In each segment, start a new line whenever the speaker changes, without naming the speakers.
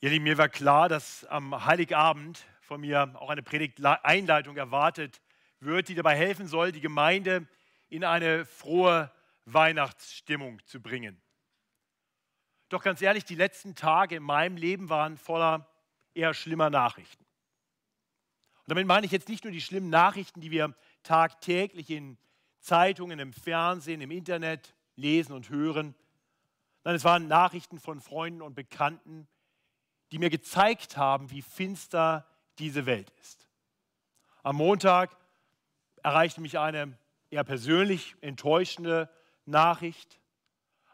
Ihr Lieben, mir war klar, dass am Heiligabend von mir auch eine Predigt-Einleitung erwartet wird, die dabei helfen soll, die Gemeinde in eine frohe Weihnachtsstimmung zu bringen. Doch ganz ehrlich, die letzten Tage in meinem Leben waren voller eher schlimmer Nachrichten. Und damit meine ich jetzt nicht nur die schlimmen Nachrichten, die wir tagtäglich in Zeitungen, im Fernsehen, im Internet lesen und hören. Nein, es waren Nachrichten von Freunden und Bekannten, die mir gezeigt haben, wie finster diese Welt ist. Am Montag erreichte mich eine eher persönlich enttäuschende Nachricht.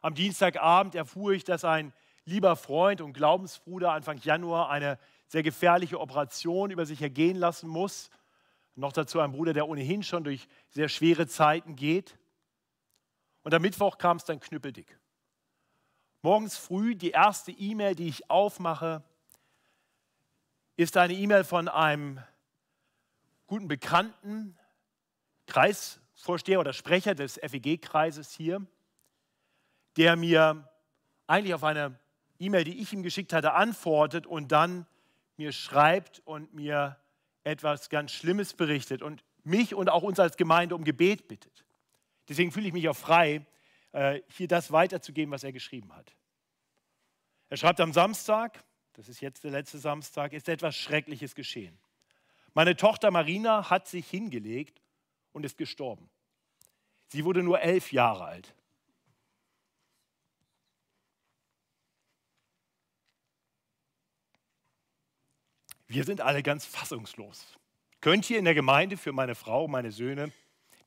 Am Dienstagabend erfuhr ich, dass ein lieber Freund und Glaubensbruder Anfang Januar eine sehr gefährliche Operation über sich ergehen lassen muss. Noch dazu ein Bruder, der ohnehin schon durch sehr schwere Zeiten geht. Und am Mittwoch kam es dann knüppeldick. Morgens früh die erste E-Mail, die ich aufmache, ist eine E-Mail von einem guten Bekannten, Kreisvorsteher oder Sprecher des FEG-Kreises hier, der mir eigentlich auf eine E-Mail, die ich ihm geschickt hatte, antwortet und dann mir schreibt und mir etwas ganz Schlimmes berichtet und mich und auch uns als Gemeinde um Gebet bittet. Deswegen fühle ich mich auch frei, hier das weiterzugeben, was er geschrieben hat. Er schreibt am Samstag, das ist jetzt der letzte Samstag, ist etwas Schreckliches geschehen. Meine Tochter Marina hat sich hingelegt und ist gestorben. Sie wurde nur elf Jahre alt. Wir sind alle ganz fassungslos. Könnt ihr in der Gemeinde für meine Frau, meine Söhne,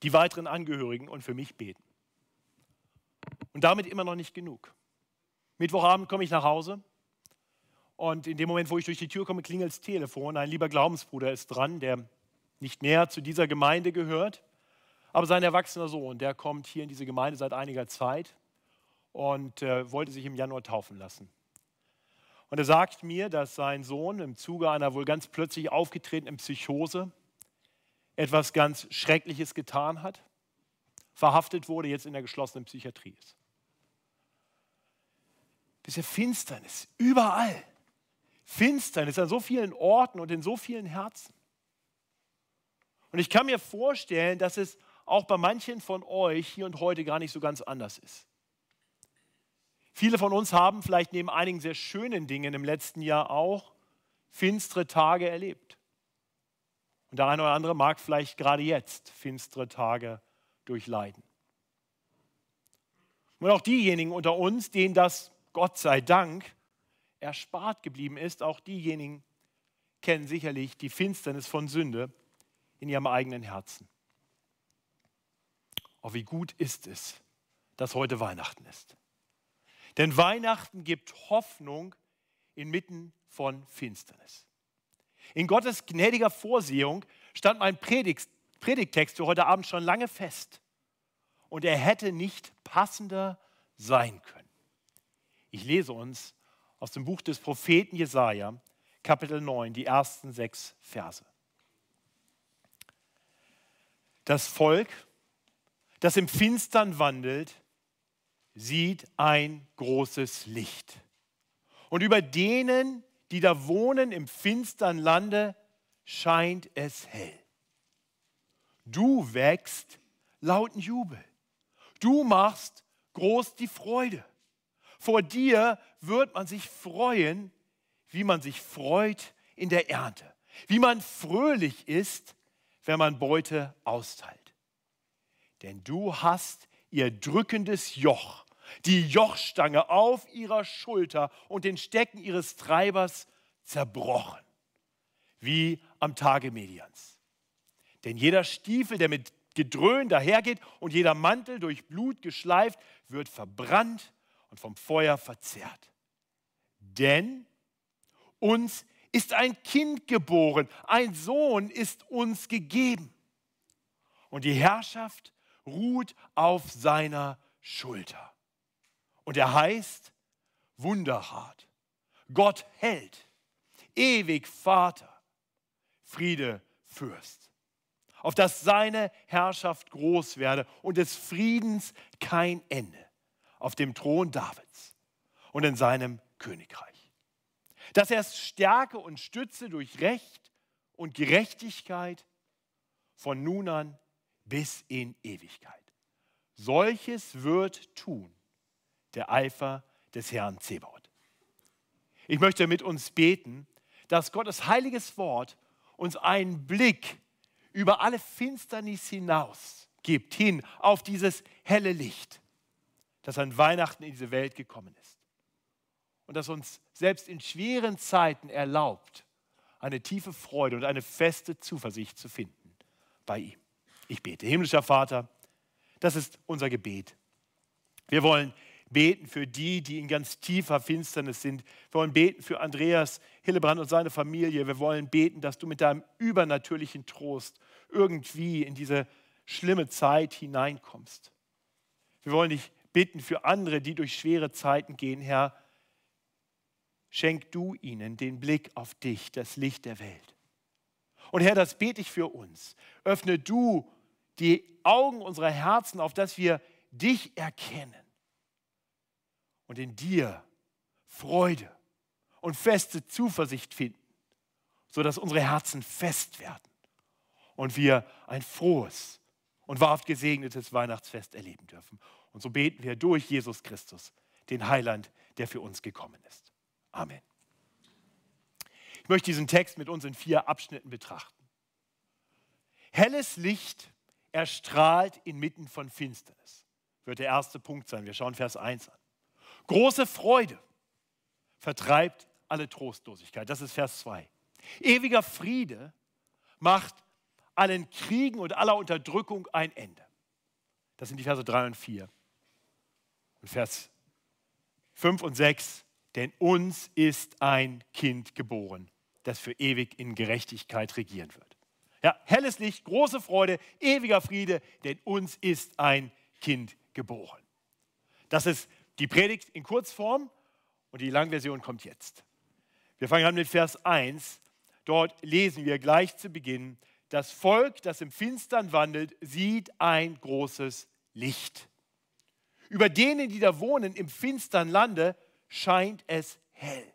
die weiteren Angehörigen und für mich beten? Und damit immer noch nicht genug. Mittwochabend komme ich nach Hause und in dem Moment, wo ich durch die Tür komme, klingelt das Telefon. Ein lieber Glaubensbruder ist dran, der nicht mehr zu dieser Gemeinde gehört, aber sein erwachsener Sohn, der kommt hier in diese Gemeinde seit einiger Zeit und äh, wollte sich im Januar taufen lassen. Und er sagt mir, dass sein Sohn im Zuge einer wohl ganz plötzlich aufgetretenen Psychose etwas ganz Schreckliches getan hat, verhaftet wurde, jetzt in der geschlossenen Psychiatrie ist diese Finsternis überall. Finsternis an so vielen Orten und in so vielen Herzen. Und ich kann mir vorstellen, dass es auch bei manchen von euch hier und heute gar nicht so ganz anders ist. Viele von uns haben vielleicht neben einigen sehr schönen Dingen im letzten Jahr auch finstere Tage erlebt. Und der eine oder andere mag vielleicht gerade jetzt finstere Tage durchleiden. Und auch diejenigen unter uns, denen das Gott sei Dank erspart geblieben ist. Auch diejenigen kennen sicherlich die Finsternis von Sünde in ihrem eigenen Herzen. Oh, wie gut ist es, dass heute Weihnachten ist. Denn Weihnachten gibt Hoffnung inmitten von Finsternis. In Gottes gnädiger Vorsehung stand mein Predigt, Predigtext für heute Abend schon lange fest. Und er hätte nicht passender sein können. Ich lese uns aus dem Buch des Propheten Jesaja, Kapitel 9, die ersten sechs Verse. Das Volk, das im Finstern wandelt, sieht ein großes Licht. Und über denen, die da wohnen im finstern Lande, scheint es hell. Du wächst lauten Jubel. Du machst groß die Freude. Vor dir wird man sich freuen, wie man sich freut in der Ernte, wie man fröhlich ist, wenn man Beute austeilt. Denn du hast ihr drückendes Joch, die Jochstange auf ihrer Schulter und den Stecken ihres Treibers zerbrochen, wie am Tage Medians. Denn jeder Stiefel, der mit Gedröhn dahergeht und jeder Mantel durch Blut geschleift, wird verbrannt und vom Feuer verzehrt. Denn uns ist ein Kind geboren, ein Sohn ist uns gegeben. Und die Herrschaft ruht auf seiner Schulter. Und er heißt Wunderhart, Gott hält, ewig Vater, Friede Fürst. Auf dass seine Herrschaft groß werde und des Friedens kein Ende auf dem Thron Davids und in seinem Königreich. dass er stärke und stütze durch Recht und Gerechtigkeit von nun an bis in Ewigkeit. Solches wird tun der Eifer des Herrn Zebaut. Ich möchte mit uns beten, dass Gottes heiliges Wort uns einen Blick über alle Finsternis hinaus gibt, hin auf dieses helle Licht, das an Weihnachten in diese Welt gekommen ist. Und das uns selbst in schweren Zeiten erlaubt, eine tiefe Freude und eine feste Zuversicht zu finden bei ihm. Ich bete, himmlischer Vater, das ist unser Gebet. Wir wollen beten für die, die in ganz tiefer Finsternis sind. Wir wollen beten für Andreas Hillebrand und seine Familie. Wir wollen beten, dass du mit deinem übernatürlichen Trost irgendwie in diese schlimme Zeit hineinkommst. Wir wollen dich bitten für andere, die durch schwere Zeiten gehen, Herr. Schenk du ihnen den Blick auf dich, das Licht der Welt. Und Herr, das bete ich für uns. Öffne du die Augen unserer Herzen, auf dass wir dich erkennen und in dir Freude und feste Zuversicht finden, sodass unsere Herzen fest werden und wir ein frohes und wahrhaft gesegnetes Weihnachtsfest erleben dürfen. Und so beten wir durch Jesus Christus, den Heiland, der für uns gekommen ist. Amen. Ich möchte diesen Text mit uns in vier Abschnitten betrachten. Helles Licht erstrahlt inmitten von Finsternis. Wird der erste Punkt sein. Wir schauen Vers 1 an. Große Freude vertreibt alle Trostlosigkeit. Das ist Vers 2. Ewiger Friede macht allen Kriegen und aller Unterdrückung ein Ende. Das sind die Verse 3 und 4. Und Vers 5 und 6. Denn uns ist ein Kind geboren, das für ewig in Gerechtigkeit regieren wird. Ja, helles Licht, große Freude, ewiger Friede, denn uns ist ein Kind geboren. Das ist die Predigt in Kurzform und die Langversion kommt jetzt. Wir fangen an mit Vers 1. Dort lesen wir gleich zu Beginn, das Volk, das im Finstern wandelt, sieht ein großes Licht. Über denen, die da wohnen im finstern Lande, scheint es hell.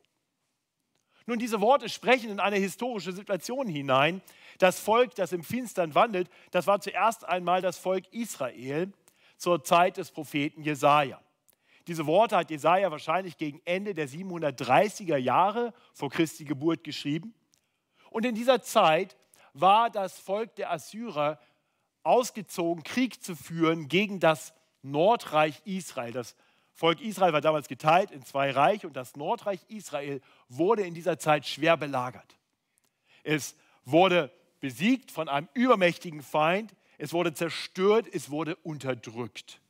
Nun, diese Worte sprechen in eine historische Situation hinein. Das Volk, das im Finstern wandelt, das war zuerst einmal das Volk Israel zur Zeit des Propheten Jesaja. Diese Worte hat Jesaja wahrscheinlich gegen Ende der 730er Jahre vor Christi Geburt geschrieben. Und in dieser Zeit war das Volk der Assyrer ausgezogen, Krieg zu führen gegen das Nordreich Israel. Das Volk Israel war damals geteilt in zwei Reiche und das Nordreich Israel wurde in dieser Zeit schwer belagert. Es wurde besiegt von einem übermächtigen Feind, es wurde zerstört, es wurde unterdrückt.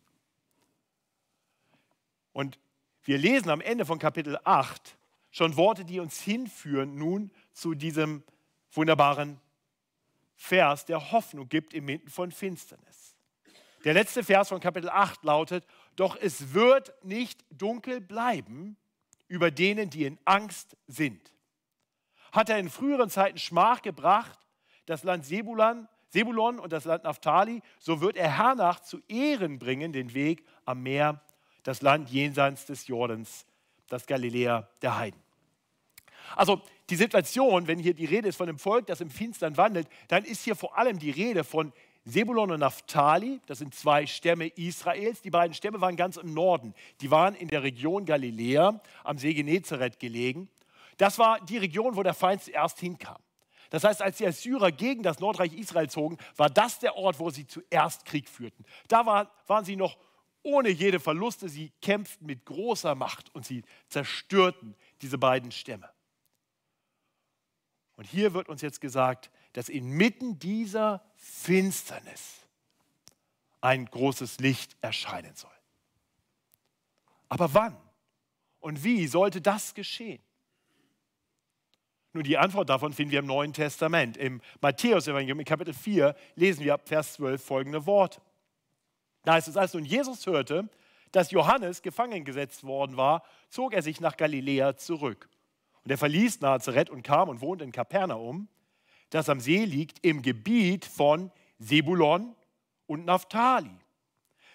Und wir lesen am Ende von Kapitel 8 schon Worte, die uns hinführen nun zu diesem wunderbaren Vers, der Hoffnung gibt inmitten von Finsternis. Der letzte Vers von Kapitel 8 lautet, doch es wird nicht dunkel bleiben über denen, die in Angst sind. Hat er in früheren Zeiten Schmach gebracht, das Land Sebulon, Sebulon und das Land Naphtali, so wird er hernach zu Ehren bringen den Weg am Meer, das Land jenseits des Jordans, das Galiläa der Heiden. Also die Situation, wenn hier die Rede ist von dem Volk, das im Finstern wandelt, dann ist hier vor allem die Rede von Sebulon und Naphtali, das sind zwei Stämme Israels. Die beiden Stämme waren ganz im Norden. Die waren in der Region Galiläa am See Genezareth gelegen. Das war die Region, wo der Feind zuerst hinkam. Das heißt, als die Assyrer gegen das Nordreich Israel zogen, war das der Ort, wo sie zuerst Krieg führten. Da war, waren sie noch ohne jede Verluste. Sie kämpften mit großer Macht und sie zerstörten diese beiden Stämme. Und hier wird uns jetzt gesagt, dass inmitten dieser Finsternis ein großes Licht erscheinen soll. Aber wann und wie sollte das geschehen? Nun, die Antwort davon finden wir im Neuen Testament. Im Matthäus-Evangelium, in Kapitel 4, lesen wir ab Vers 12 folgende Worte. Da heißt es, als nun Jesus hörte, dass Johannes gefangen gesetzt worden war, zog er sich nach Galiläa zurück. Und er verließ Nazareth und kam und wohnte in Kapernaum, das am See liegt, im Gebiet von Sebulon und Naphtali,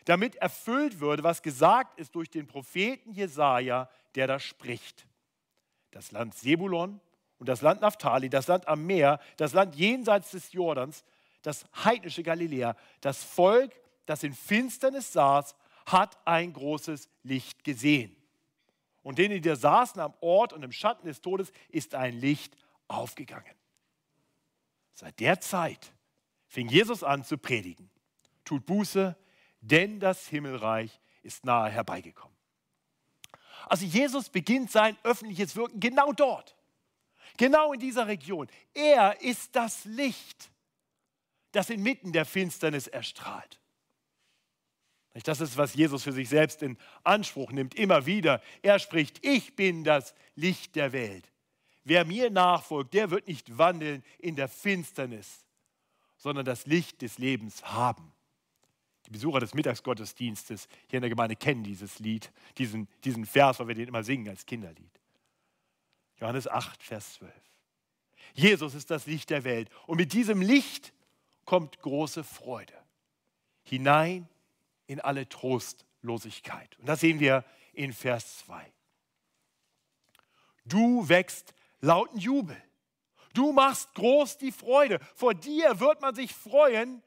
damit erfüllt würde, was gesagt ist durch den Propheten Jesaja, der da spricht. das Land Sebulon und das Land Naphtali, das Land am Meer, das Land jenseits des Jordans, das heidnische Galiläa, das Volk, das in Finsternis saß, hat ein großes Licht gesehen. Und denen, die da saßen am Ort und im Schatten des Todes, ist ein Licht aufgegangen. Seit der Zeit fing Jesus an zu predigen. Tut Buße, denn das Himmelreich ist nahe herbeigekommen. Also Jesus beginnt sein öffentliches Wirken genau dort, genau in dieser Region. Er ist das Licht, das inmitten der Finsternis erstrahlt. Das ist, was Jesus für sich selbst in Anspruch nimmt, immer wieder. Er spricht, ich bin das Licht der Welt. Wer mir nachfolgt, der wird nicht wandeln in der Finsternis, sondern das Licht des Lebens haben. Die Besucher des Mittagsgottesdienstes hier in der Gemeinde kennen dieses Lied, diesen, diesen Vers, weil wir den immer singen als Kinderlied. Johannes 8, Vers 12. Jesus ist das Licht der Welt und mit diesem Licht kommt große Freude hinein in alle Trostlosigkeit. Und das sehen wir in Vers 2. Du wächst lauten Jubel. Du machst groß die Freude. Vor dir wird man sich freuen,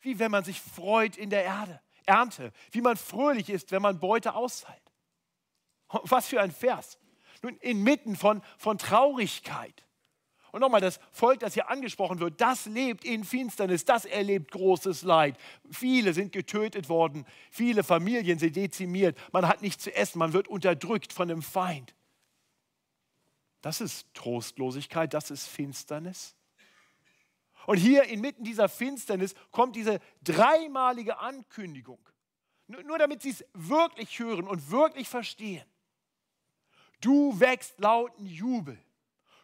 wie wenn man sich freut in der Erde. Ernte, wie man fröhlich ist, wenn man Beute auszahlt. Was für ein Vers. Nun, inmitten von, von Traurigkeit. Und nochmal, das Volk, das hier angesprochen wird, das lebt in Finsternis, das erlebt großes Leid. Viele sind getötet worden, viele Familien sind dezimiert, man hat nichts zu essen, man wird unterdrückt von dem Feind. Das ist Trostlosigkeit, das ist Finsternis. Und hier inmitten dieser Finsternis kommt diese dreimalige Ankündigung. Nur damit sie es wirklich hören und wirklich verstehen. Du wächst lauten Jubel.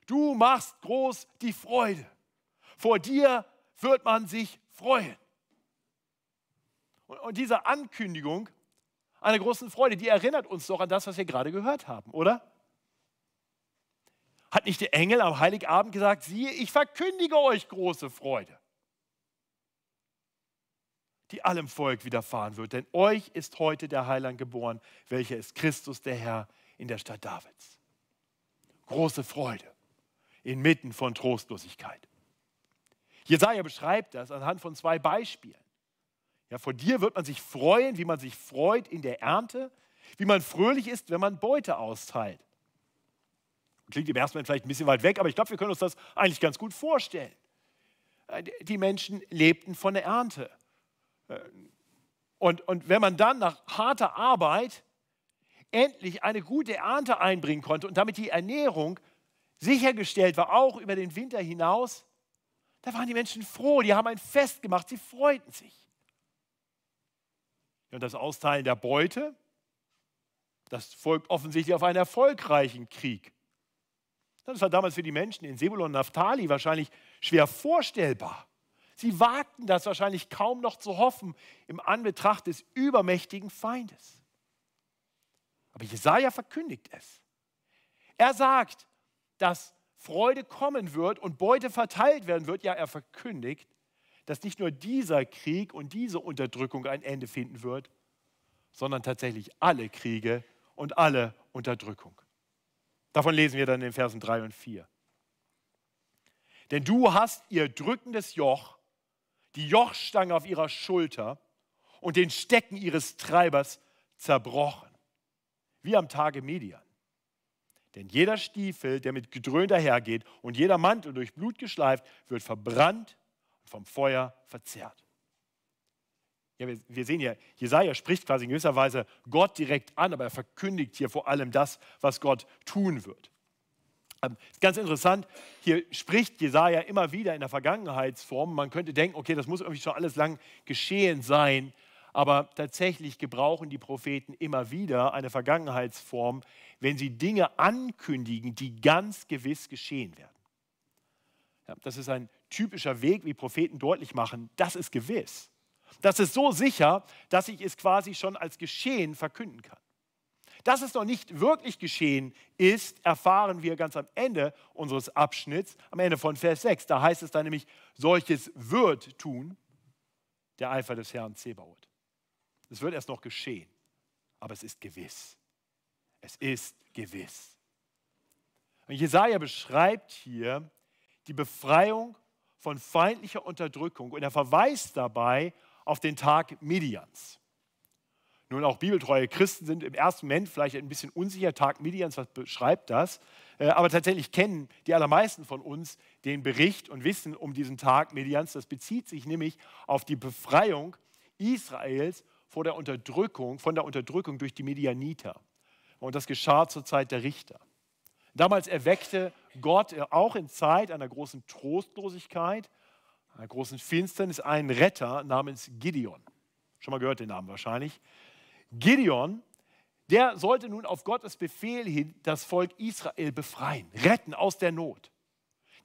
Du machst groß die Freude. Vor dir wird man sich freuen. Und diese Ankündigung einer großen Freude, die erinnert uns doch an das, was wir gerade gehört haben, oder? Hat nicht der Engel am Heiligabend gesagt, siehe, ich verkündige euch große Freude, die allem Volk widerfahren wird. Denn euch ist heute der Heiland geboren, welcher ist Christus der Herr in der Stadt Davids. Große Freude inmitten von Trostlosigkeit. Jesaja beschreibt das anhand von zwei Beispielen. Ja, vor dir wird man sich freuen, wie man sich freut in der Ernte, wie man fröhlich ist, wenn man Beute austeilt. Klingt im ersten Moment vielleicht ein bisschen weit weg, aber ich glaube, wir können uns das eigentlich ganz gut vorstellen. Äh, die Menschen lebten von der Ernte. Äh, und, und wenn man dann nach harter Arbeit endlich eine gute Ernte einbringen konnte und damit die Ernährung sichergestellt war, auch über den Winter hinaus, da waren die Menschen froh, die haben ein Fest gemacht, sie freuten sich. Und das Austeilen der Beute, das folgt offensichtlich auf einen erfolgreichen Krieg. Das war damals für die Menschen in Sebulon und Naphtali wahrscheinlich schwer vorstellbar. Sie wagten das wahrscheinlich kaum noch zu hoffen im Anbetracht des übermächtigen Feindes. Aber Jesaja verkündigt es. Er sagt, dass Freude kommen wird und Beute verteilt werden wird. Ja, er verkündigt, dass nicht nur dieser Krieg und diese Unterdrückung ein Ende finden wird, sondern tatsächlich alle Kriege und alle Unterdrückung. Davon lesen wir dann in den Versen 3 und 4. Denn du hast ihr drückendes Joch, die Jochstange auf ihrer Schulter und den Stecken ihres Treibers zerbrochen, wie am Tage Median. Denn jeder Stiefel, der mit Gedröhn dahergeht und jeder Mantel durch Blut geschleift, wird verbrannt und vom Feuer verzehrt. Ja, wir, wir sehen ja, Jesaja spricht quasi in gewisser Weise Gott direkt an, aber er verkündigt hier vor allem das, was Gott tun wird. Ähm, ganz interessant, hier spricht Jesaja immer wieder in der Vergangenheitsform. Man könnte denken, okay, das muss irgendwie schon alles lang geschehen sein, aber tatsächlich gebrauchen die Propheten immer wieder eine Vergangenheitsform, wenn sie Dinge ankündigen, die ganz gewiss geschehen werden. Ja, das ist ein typischer Weg, wie Propheten deutlich machen, das ist gewiss. Das ist so sicher, dass ich es quasi schon als geschehen verkünden kann. Dass es noch nicht wirklich geschehen ist, erfahren wir ganz am Ende unseres Abschnitts, am Ende von Vers 6. Da heißt es dann nämlich, solches wird tun der Eifer des Herrn Zebaoth. Es wird erst noch geschehen, aber es ist gewiss. Es ist gewiss. Und Jesaja beschreibt hier die Befreiung von feindlicher Unterdrückung und er verweist dabei auf den Tag Midians. Nun, auch bibeltreue Christen sind im ersten Moment vielleicht ein bisschen unsicher. Tag Midians, was beschreibt das? Äh, aber tatsächlich kennen die allermeisten von uns den Bericht und wissen um diesen Tag Midians. Das bezieht sich nämlich auf die Befreiung Israels vor der Unterdrückung, von der Unterdrückung durch die Medianiter. Und das geschah zur Zeit der Richter. Damals erweckte Gott auch in Zeit einer großen Trostlosigkeit, einer großen Finsternis einen Retter namens Gideon. Schon mal gehört den Namen wahrscheinlich. Gideon, der sollte nun auf Gottes Befehl hin das Volk Israel befreien, retten aus der Not,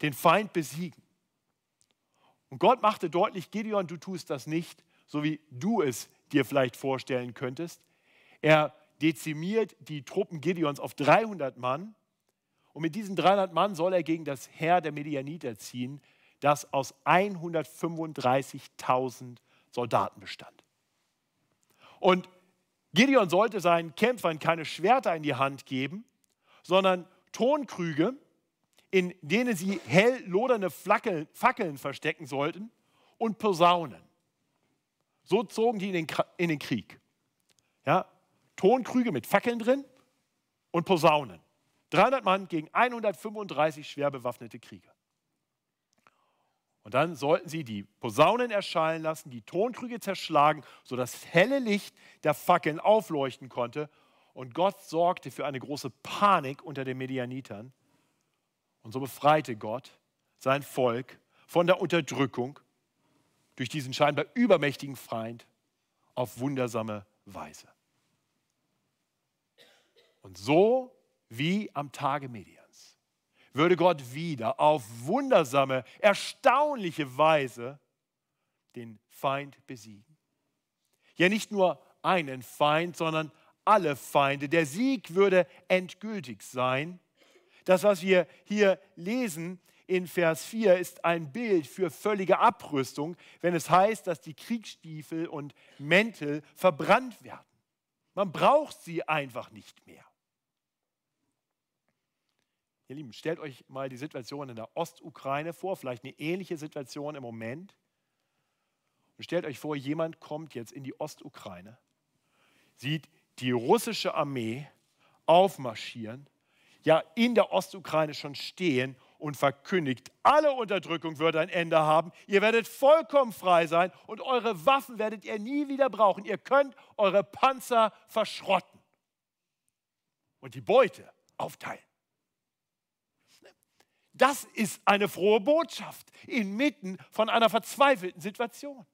den Feind besiegen. Und Gott machte deutlich, Gideon, du tust das nicht, so wie du es dir vielleicht vorstellen könntest. Er dezimiert die Truppen Gideons auf 300 Mann und mit diesen 300 Mann soll er gegen das Heer der Medianiter ziehen, das aus 135.000 Soldaten bestand. Und Gideon sollte seinen Kämpfern keine Schwerter in die Hand geben, sondern Tonkrüge, in denen sie hell lodernde Fackeln verstecken sollten und Posaunen. So zogen die in den, in den Krieg. Ja, Tonkrüge mit Fackeln drin und Posaunen. 300 Mann gegen 135 schwer bewaffnete Krieger. Und dann sollten sie die Posaunen erschallen lassen, die Tonkrüge zerschlagen, sodass das helle Licht der Fackeln aufleuchten konnte. Und Gott sorgte für eine große Panik unter den Medianitern. Und so befreite Gott sein Volk von der Unterdrückung durch diesen scheinbar übermächtigen Feind auf wundersame Weise. Und so wie am Tage Median würde Gott wieder auf wundersame, erstaunliche Weise den Feind besiegen. Ja, nicht nur einen Feind, sondern alle Feinde. Der Sieg würde endgültig sein. Das, was wir hier lesen in Vers 4, ist ein Bild für völlige Abrüstung, wenn es heißt, dass die Kriegsstiefel und Mäntel verbrannt werden. Man braucht sie einfach nicht mehr. Ihr Lieben, stellt euch mal die Situation in der Ostukraine vor, vielleicht eine ähnliche Situation im Moment. Und stellt euch vor, jemand kommt jetzt in die Ostukraine, sieht die russische Armee aufmarschieren, ja in der Ostukraine schon stehen und verkündigt, alle Unterdrückung wird ein Ende haben. Ihr werdet vollkommen frei sein und eure Waffen werdet ihr nie wieder brauchen. Ihr könnt eure Panzer verschrotten und die Beute aufteilen. Das ist eine frohe Botschaft inmitten von einer verzweifelten Situation.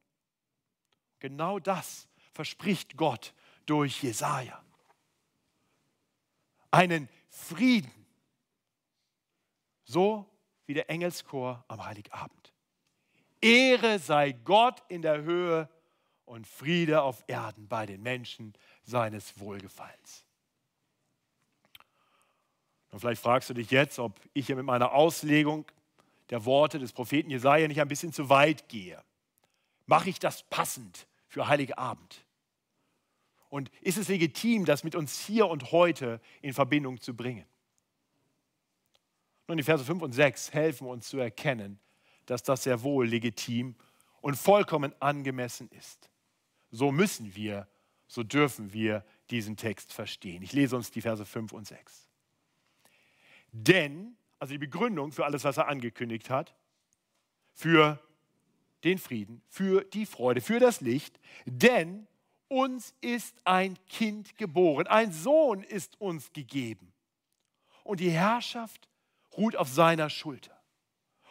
Genau das verspricht Gott durch Jesaja. Einen Frieden, so wie der Engelschor am Heiligabend. Ehre sei Gott in der Höhe und Friede auf Erden bei den Menschen seines Wohlgefallens. Und vielleicht fragst du dich jetzt, ob ich hier mit meiner Auslegung der Worte des Propheten Jesaja nicht ein bisschen zu weit gehe. Mache ich das passend für Heilige Abend? Und ist es legitim, das mit uns hier und heute in Verbindung zu bringen? Nun, die Verse 5 und 6 helfen uns zu erkennen, dass das sehr wohl legitim und vollkommen angemessen ist. So müssen wir, so dürfen wir diesen Text verstehen. Ich lese uns die Verse 5 und 6. Denn, also die Begründung für alles, was er angekündigt hat, für den Frieden, für die Freude, für das Licht, denn uns ist ein Kind geboren, ein Sohn ist uns gegeben. Und die Herrschaft ruht auf seiner Schulter.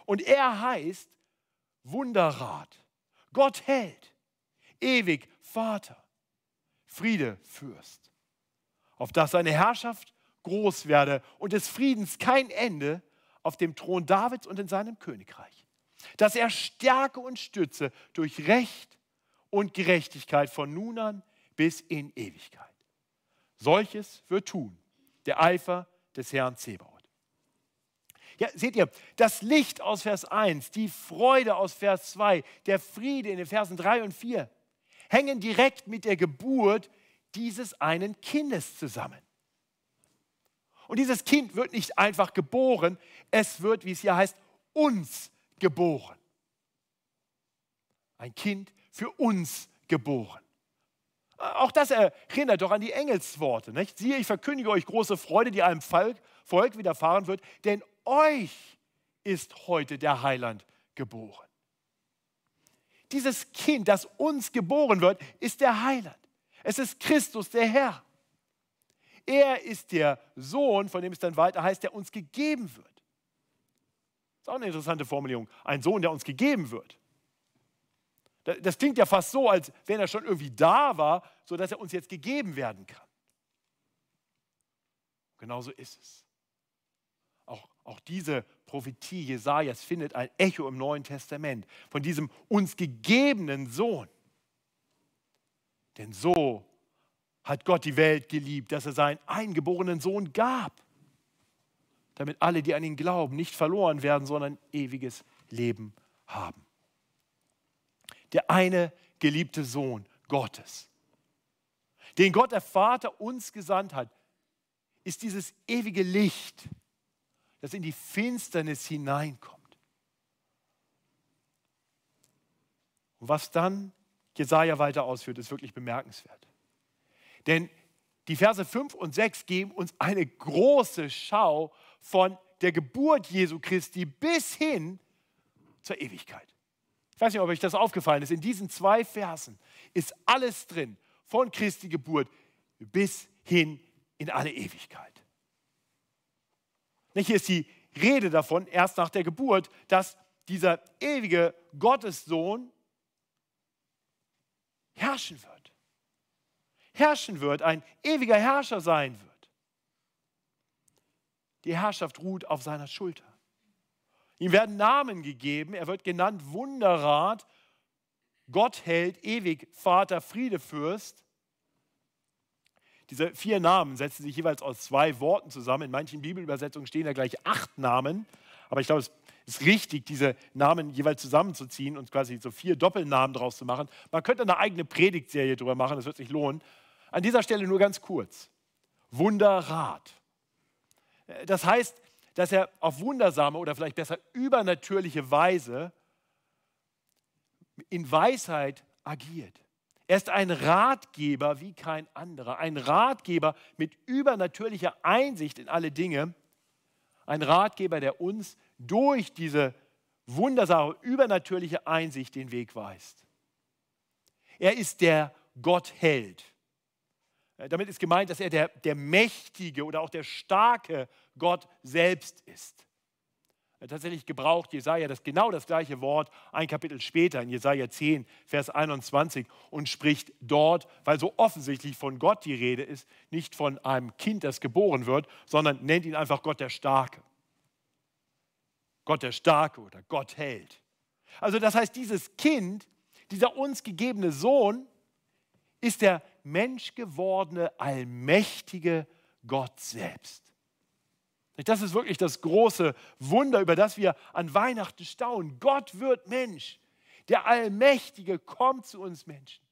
Und er heißt Wunderrat, Gott hält, ewig Vater, Friede Fürst, auf dass seine Herrschaft groß werde und des Friedens kein Ende auf dem Thron Davids und in seinem Königreich. Dass er stärke und stütze durch Recht und Gerechtigkeit von nun an bis in Ewigkeit. Solches wird tun der Eifer des Herrn Zebaoth. Ja, seht ihr, das Licht aus Vers 1, die Freude aus Vers 2, der Friede in den Versen 3 und 4 hängen direkt mit der Geburt dieses einen Kindes zusammen. Und dieses Kind wird nicht einfach geboren, es wird, wie es hier heißt, uns geboren. Ein Kind für uns geboren. Auch das erinnert doch an die Engelsworte. Nicht? Siehe, ich verkündige euch große Freude, die einem Volk, widerfahren wird, denn euch ist heute der Heiland geboren. Dieses Kind, das uns geboren wird, ist der Heiland. Es ist Christus, der Herr. Er ist der Sohn, von dem es dann weiter heißt, der uns gegeben wird. Das ist auch eine interessante Formulierung. Ein Sohn, der uns gegeben wird. Das klingt ja fast so, als wenn er schon irgendwie da war, sodass er uns jetzt gegeben werden kann. Genauso ist es. Auch, diese Prophetie Jesajas findet ein Echo im Neuen Testament von diesem uns gegebenen Sohn. Denn so hat Gott die Welt geliebt, dass er seinen eingeborenen Sohn gab, damit alle, die an ihn glauben, nicht verloren werden, sondern ewiges Leben haben. Der eine geliebte Sohn Gottes, den Gott der Vater uns gesandt hat, ist dieses ewige Licht, das in die Finsternis hineinkommt. Und was dann Jesaja weiter ausführt, ist wirklich bemerkenswert. Denn die Verse 5 und 6 geben uns eine große Schau von der Geburt Jesu Christi bis hin zur Ewigkeit. Ich weiß nicht, ob euch das aufgefallen ist. In diesen zwei Versen ist alles drin, von Christi Geburt bis hin in alle Ewigkeit. Hier ist die Rede davon, erst nach der Geburt, dass dieser ewige Gottessohn herrschen wird. Herrschen wird, ein ewiger Herrscher sein wird. Die Herrschaft ruht auf seiner Schulter. Ihm werden Namen gegeben. Er wird genannt Wunderrat, Gott hält, ewig, Vater, Friedefürst. Diese vier Namen setzen sich jeweils aus zwei Worten zusammen. In manchen Bibelübersetzungen stehen da gleich acht Namen. Aber ich glaube, es ist richtig, diese Namen jeweils zusammenzuziehen und quasi so vier Doppelnamen draus zu machen. Man könnte eine eigene Predigtserie darüber machen, das wird sich lohnen. An dieser Stelle nur ganz kurz. Wunderrat. Das heißt, dass er auf wundersame oder vielleicht besser übernatürliche Weise in Weisheit agiert. Er ist ein Ratgeber wie kein anderer, ein Ratgeber mit übernatürlicher Einsicht in alle Dinge, ein Ratgeber, der uns durch diese wundersame, übernatürliche Einsicht den Weg weist. Er ist der Gottheld. Damit ist gemeint, dass er der, der mächtige oder auch der starke Gott selbst ist. Tatsächlich gebraucht Jesaja das genau das gleiche Wort ein Kapitel später in Jesaja 10, Vers 21 und spricht dort, weil so offensichtlich von Gott die Rede ist, nicht von einem Kind, das geboren wird, sondern nennt ihn einfach Gott der Starke. Gott der Starke oder Gott hält. Also das heißt, dieses Kind, dieser uns gegebene Sohn, ist der menschgewordene, allmächtige Gott selbst. Das ist wirklich das große Wunder, über das wir an Weihnachten staunen. Gott wird Mensch. Der Allmächtige kommt zu uns Menschen.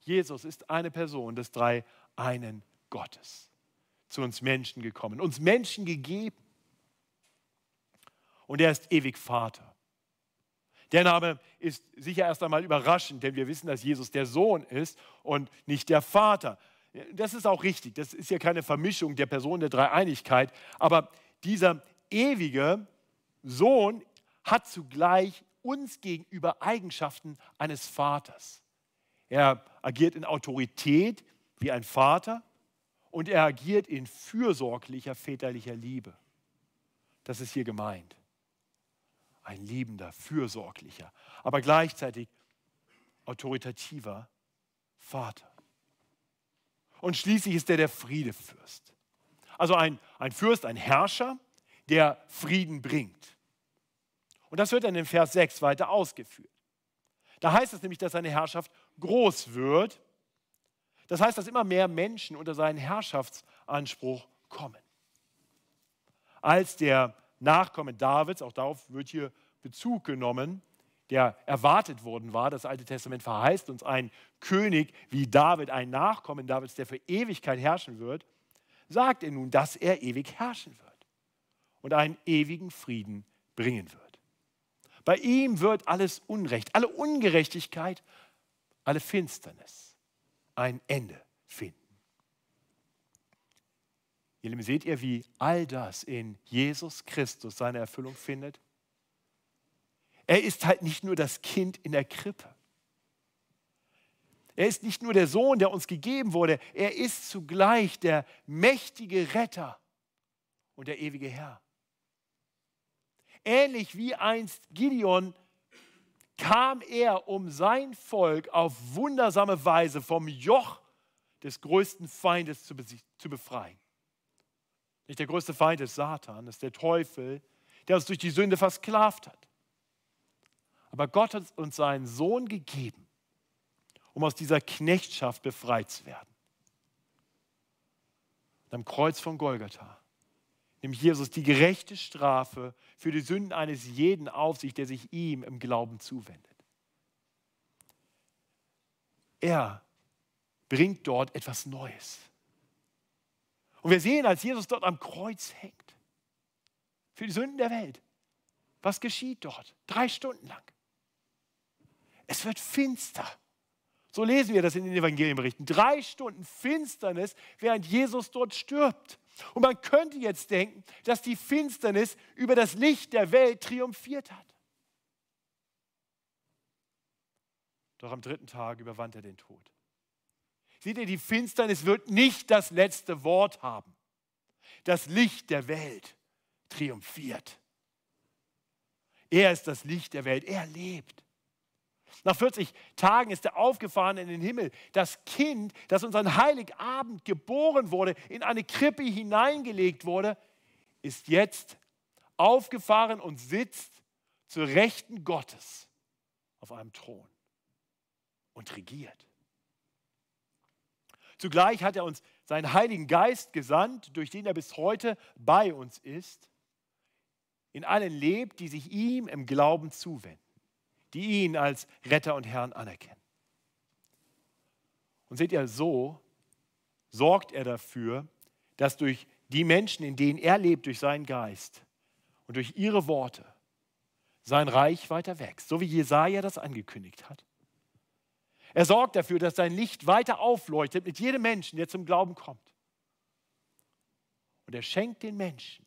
Jesus ist eine Person des drei einen Gottes zu uns Menschen gekommen, uns Menschen gegeben. Und er ist ewig Vater. Der Name ist sicher erst einmal überraschend, denn wir wissen, dass Jesus der Sohn ist und nicht der Vater. Das ist auch richtig, das ist ja keine Vermischung der Person der Dreieinigkeit, aber dieser ewige Sohn hat zugleich uns gegenüber Eigenschaften eines Vaters. Er agiert in Autorität wie ein Vater und er agiert in fürsorglicher väterlicher Liebe. Das ist hier gemeint ein liebender, fürsorglicher, aber gleichzeitig autoritativer Vater. Und schließlich ist er der Friedefürst. Also ein, ein Fürst, ein Herrscher, der Frieden bringt. Und das wird dann in Vers 6 weiter ausgeführt. Da heißt es nämlich, dass seine Herrschaft groß wird. Das heißt, dass immer mehr Menschen unter seinen Herrschaftsanspruch kommen. Als der Nachkommen Davids, auch darauf wird hier Bezug genommen, der erwartet worden war. Das Alte Testament verheißt uns einen König wie David, ein Nachkommen Davids, der für Ewigkeit herrschen wird. sagt er nun, dass er ewig herrschen wird und einen ewigen Frieden bringen wird. Bei ihm wird alles Unrecht, alle Ungerechtigkeit, alle Finsternis ein Ende finden. Ihr Lieben, seht ihr, wie all das in Jesus Christus seine Erfüllung findet? Er ist halt nicht nur das Kind in der Krippe. Er ist nicht nur der Sohn, der uns gegeben wurde, er ist zugleich der mächtige Retter und der ewige Herr. Ähnlich wie einst Gideon kam er, um sein Volk auf wundersame Weise vom Joch des größten Feindes zu, zu befreien. Nicht der größte Feind ist Satan, ist der Teufel, der uns durch die Sünde versklavt hat. Aber Gott hat uns seinen Sohn gegeben, um aus dieser Knechtschaft befreit zu werden. Und am Kreuz von Golgatha nimmt Jesus die gerechte Strafe für die Sünden eines jeden auf sich, der sich ihm im Glauben zuwendet. Er bringt dort etwas Neues. Und wir sehen, als Jesus dort am Kreuz hängt, für die Sünden der Welt, was geschieht dort? Drei Stunden lang. Es wird finster. So lesen wir das in den Evangelienberichten. Drei Stunden Finsternis, während Jesus dort stirbt. Und man könnte jetzt denken, dass die Finsternis über das Licht der Welt triumphiert hat. Doch am dritten Tag überwand er den Tod. Seht ihr, die Finsternis wird nicht das letzte Wort haben. Das Licht der Welt triumphiert. Er ist das Licht der Welt. Er lebt. Nach 40 Tagen ist er aufgefahren in den Himmel. Das Kind, das uns an Heiligabend geboren wurde, in eine Krippe hineingelegt wurde, ist jetzt aufgefahren und sitzt zur Rechten Gottes auf einem Thron und regiert. Zugleich hat er uns seinen Heiligen Geist gesandt, durch den er bis heute bei uns ist, in allen lebt, die sich ihm im Glauben zuwenden die ihn als Retter und Herrn anerkennen. Und seht ihr, so sorgt er dafür, dass durch die Menschen, in denen er lebt, durch seinen Geist und durch ihre Worte, sein Reich weiter wächst, so wie Jesaja das angekündigt hat. Er sorgt dafür, dass sein Licht weiter aufleuchtet mit jedem Menschen, der zum Glauben kommt. Und er schenkt den Menschen,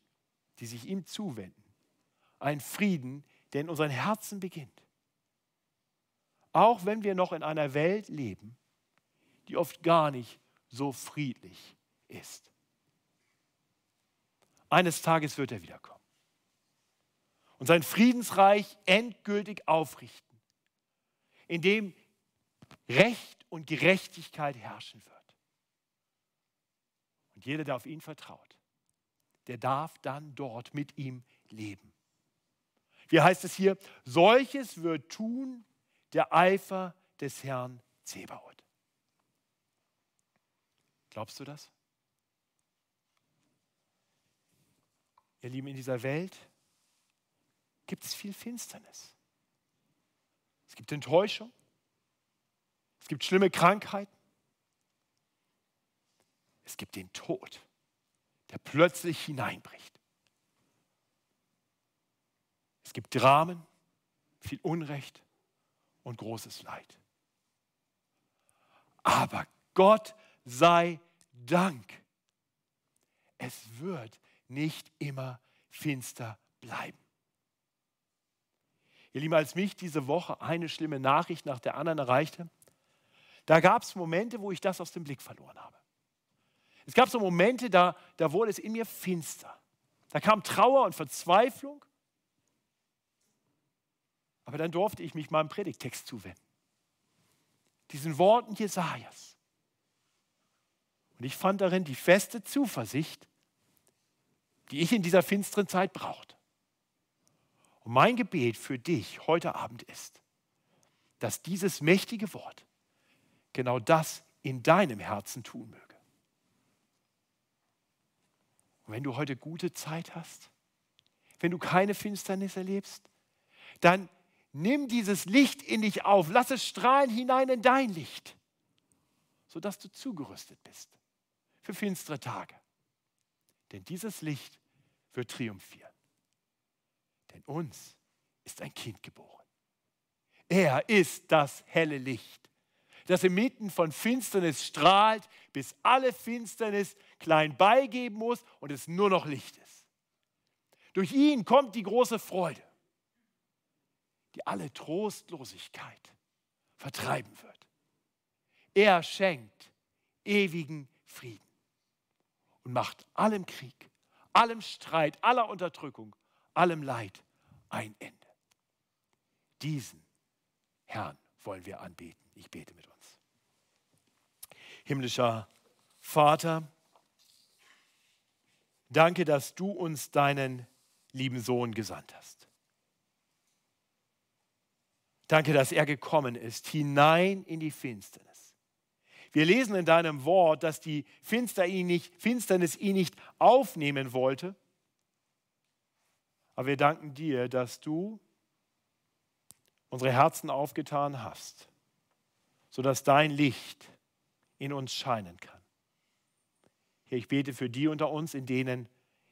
die sich ihm zuwenden, einen Frieden, der in unseren Herzen beginnt auch wenn wir noch in einer Welt leben, die oft gar nicht so friedlich ist. Eines Tages wird er wiederkommen und sein Friedensreich endgültig aufrichten, in dem Recht und Gerechtigkeit herrschen wird. Und jeder, der auf ihn vertraut, der darf dann dort mit ihm leben. Wie heißt es hier? Solches wird tun, der Eifer des Herrn Zebaoth. Glaubst du das? Ihr Lieben, in dieser Welt gibt es viel Finsternis. Es gibt Enttäuschung. Es gibt schlimme Krankheiten. Es gibt den Tod, der plötzlich hineinbricht. Es gibt Dramen, viel Unrecht, und großes Leid. Aber Gott sei Dank, es wird nicht immer finster bleiben. Ihr Lieben, als mich diese Woche eine schlimme Nachricht nach der anderen erreichte, da gab es Momente, wo ich das aus dem Blick verloren habe. Es gab so Momente, da, da wurde es in mir finster. Da kam Trauer und Verzweiflung. Aber dann durfte ich mich meinem Predigtext zuwenden. Diesen Worten Jesajas. Und ich fand darin die feste Zuversicht, die ich in dieser finsteren Zeit brauchte. Und mein Gebet für dich heute Abend ist, dass dieses mächtige Wort genau das in deinem Herzen tun möge. Und wenn du heute gute Zeit hast, wenn du keine Finsternis erlebst, dann Nimm dieses Licht in dich auf, lass es strahlen hinein in dein Licht, sodass du zugerüstet bist für finstere Tage. Denn dieses Licht wird triumphieren. Denn uns ist ein Kind geboren. Er ist das helle Licht, das inmitten von Finsternis strahlt, bis alle Finsternis klein beigeben muss und es nur noch Licht ist. Durch ihn kommt die große Freude, die alle Trostlosigkeit vertreiben wird. Er schenkt ewigen Frieden und macht allem Krieg, allem Streit, aller Unterdrückung, allem Leid ein Ende. Diesen Herrn wollen wir anbeten. Ich bete mit uns. Himmlischer Vater, danke, dass du uns deinen lieben Sohn gesandt hast. Danke, dass er gekommen ist, hinein in die Finsternis. Wir lesen in deinem Wort, dass die Finsternis ihn nicht aufnehmen wollte. Aber wir danken dir, dass du unsere Herzen aufgetan hast, sodass dein Licht in uns scheinen kann. Ich bete für die unter uns, in denen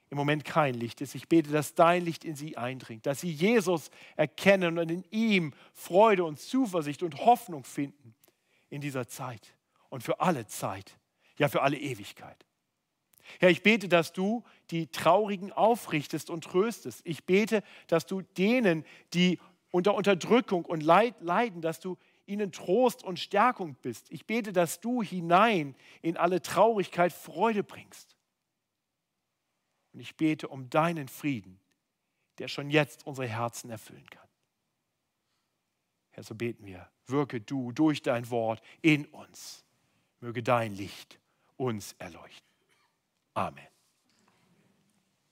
im Moment kein Licht ist. Ich bete, dass dein Licht in sie eindringt, dass sie Jesus erkennen und in ihm Freude und Zuversicht und Hoffnung finden in dieser Zeit und für alle Zeit, ja für alle Ewigkeit. Herr, ich bete, dass du die Traurigen aufrichtest und tröstest. Ich bete, dass du denen, die unter Unterdrückung und Leid leiden, dass du ihnen Trost und Stärkung bist. Ich bete, dass du hinein in alle Traurigkeit Freude bringst. Und ich bete um deinen Frieden, der schon jetzt unsere Herzen erfüllen kann. Herr, so beten wir, wirke du durch dein Wort in uns. Möge dein Licht uns erleuchten. Amen.